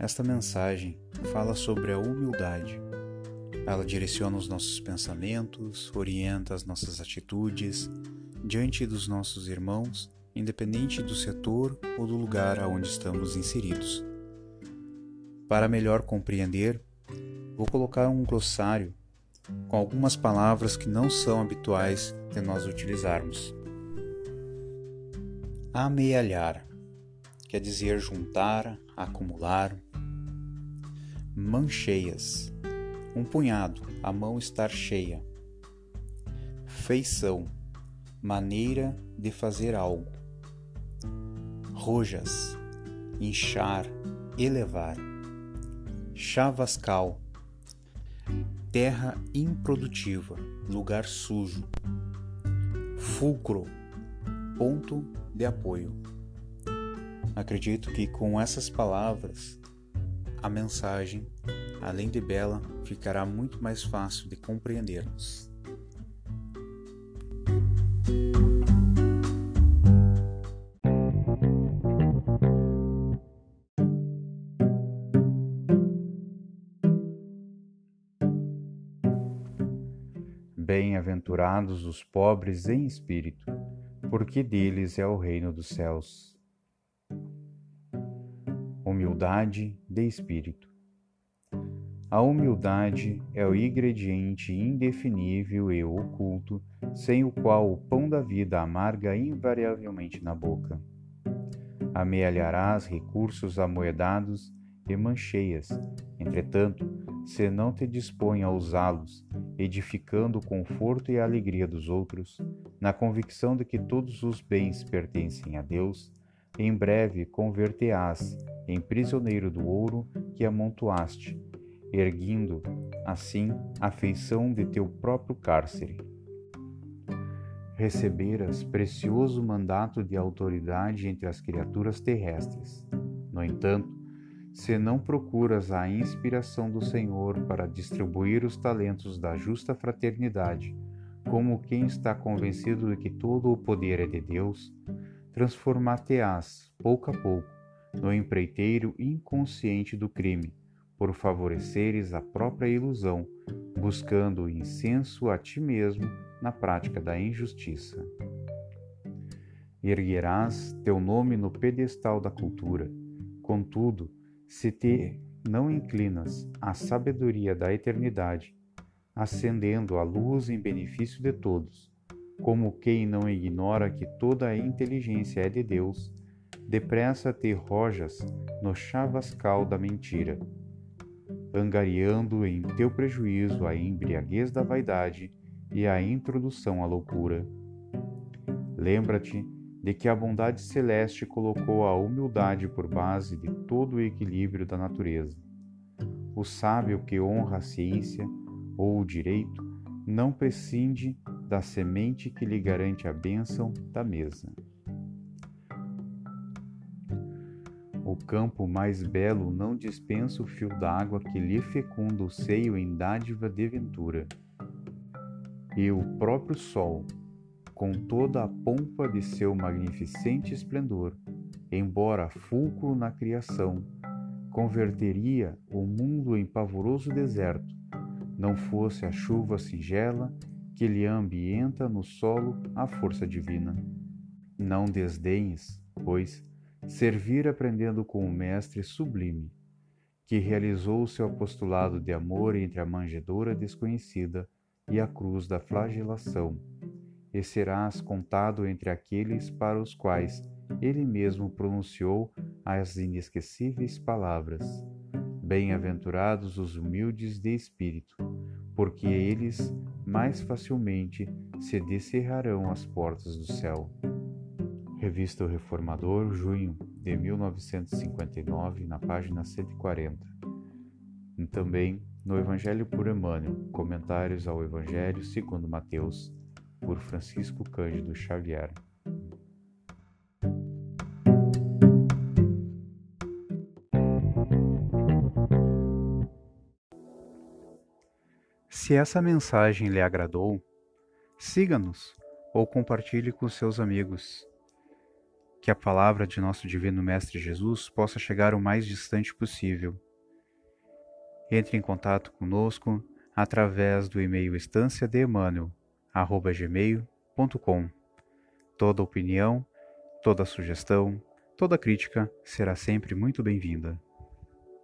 Esta mensagem fala sobre a humildade. Ela direciona os nossos pensamentos, orienta as nossas atitudes diante dos nossos irmãos, independente do setor ou do lugar aonde estamos inseridos. Para melhor compreender, vou colocar um glossário com algumas palavras que não são habituais de nós utilizarmos. Amealhar quer dizer juntar, acumular. Mancheias, um punhado, a mão estar cheia. Feição, maneira de fazer algo. Rojas, inchar, elevar. Chavascal, terra improdutiva, lugar sujo. Fulcro, ponto de apoio. Acredito que com essas palavras a mensagem, além de bela, ficará muito mais fácil de compreendermos. Bem-aventurados os pobres em espírito, porque deles é o reino dos céus humildade de espírito. A humildade é o ingrediente indefinível e oculto, sem o qual o pão da vida amarga invariavelmente na boca. Amealharás recursos amoedados e mancheias, entretanto, se não te dispõe a usá-los, edificando o conforto e a alegria dos outros, na convicção de que todos os bens pertencem a Deus, em breve converterás em prisioneiro do ouro que amontoaste, erguindo, assim, a feição de teu próprio cárcere. Receberas precioso mandato de autoridade entre as criaturas terrestres. No entanto, se não procuras a inspiração do Senhor para distribuir os talentos da justa fraternidade, como quem está convencido de que todo o poder é de Deus, transformar-te-ás, pouco a pouco, no empreiteiro inconsciente do crime, por favoreceres a própria ilusão, buscando o incenso a ti mesmo na prática da injustiça. Erguerás teu nome no pedestal da cultura, contudo, se te não inclinas à sabedoria da eternidade, acendendo a luz em benefício de todos, como quem não ignora que toda a inteligência é de Deus, depressa te rojas no chavascal da mentira, angariando em teu prejuízo a embriaguez da vaidade e a introdução à loucura. Lembra-te de que a bondade celeste colocou a humildade por base de todo o equilíbrio da natureza. O sábio que honra a ciência ou o direito não prescinde da semente que lhe garante a bênção da mesa. O campo mais belo não dispensa o fio d'água que lhe fecunda o seio em dádiva de ventura. E o próprio sol, com toda a pompa de seu magnificente esplendor, embora fulcro na criação, converteria o mundo em pavoroso deserto, não fosse a chuva singela que lhe ambienta no solo a força divina. Não desdenhes, pois, servir aprendendo com o Mestre sublime, que realizou o seu apostolado de amor entre a manjedoura desconhecida e a cruz da flagelação, e serás contado entre aqueles para os quais ele mesmo pronunciou as inesquecíveis palavras: Bem-aventurados os humildes de espírito, porque eles mais facilmente se descerrarão as portas do céu. Revista O Reformador, junho de 1959, na página 140. E também no Evangelho por Emmanuel, comentários ao Evangelho segundo Mateus, por Francisco Cândido Xavier. Se essa mensagem lhe agradou, siga-nos ou compartilhe com seus amigos que a palavra de nosso Divino Mestre Jesus possa chegar o mais distante possível. Entre em contato conosco através do e-mail estanciadeemmanuel.gmail.com Toda opinião, toda sugestão, toda crítica será sempre muito bem-vinda.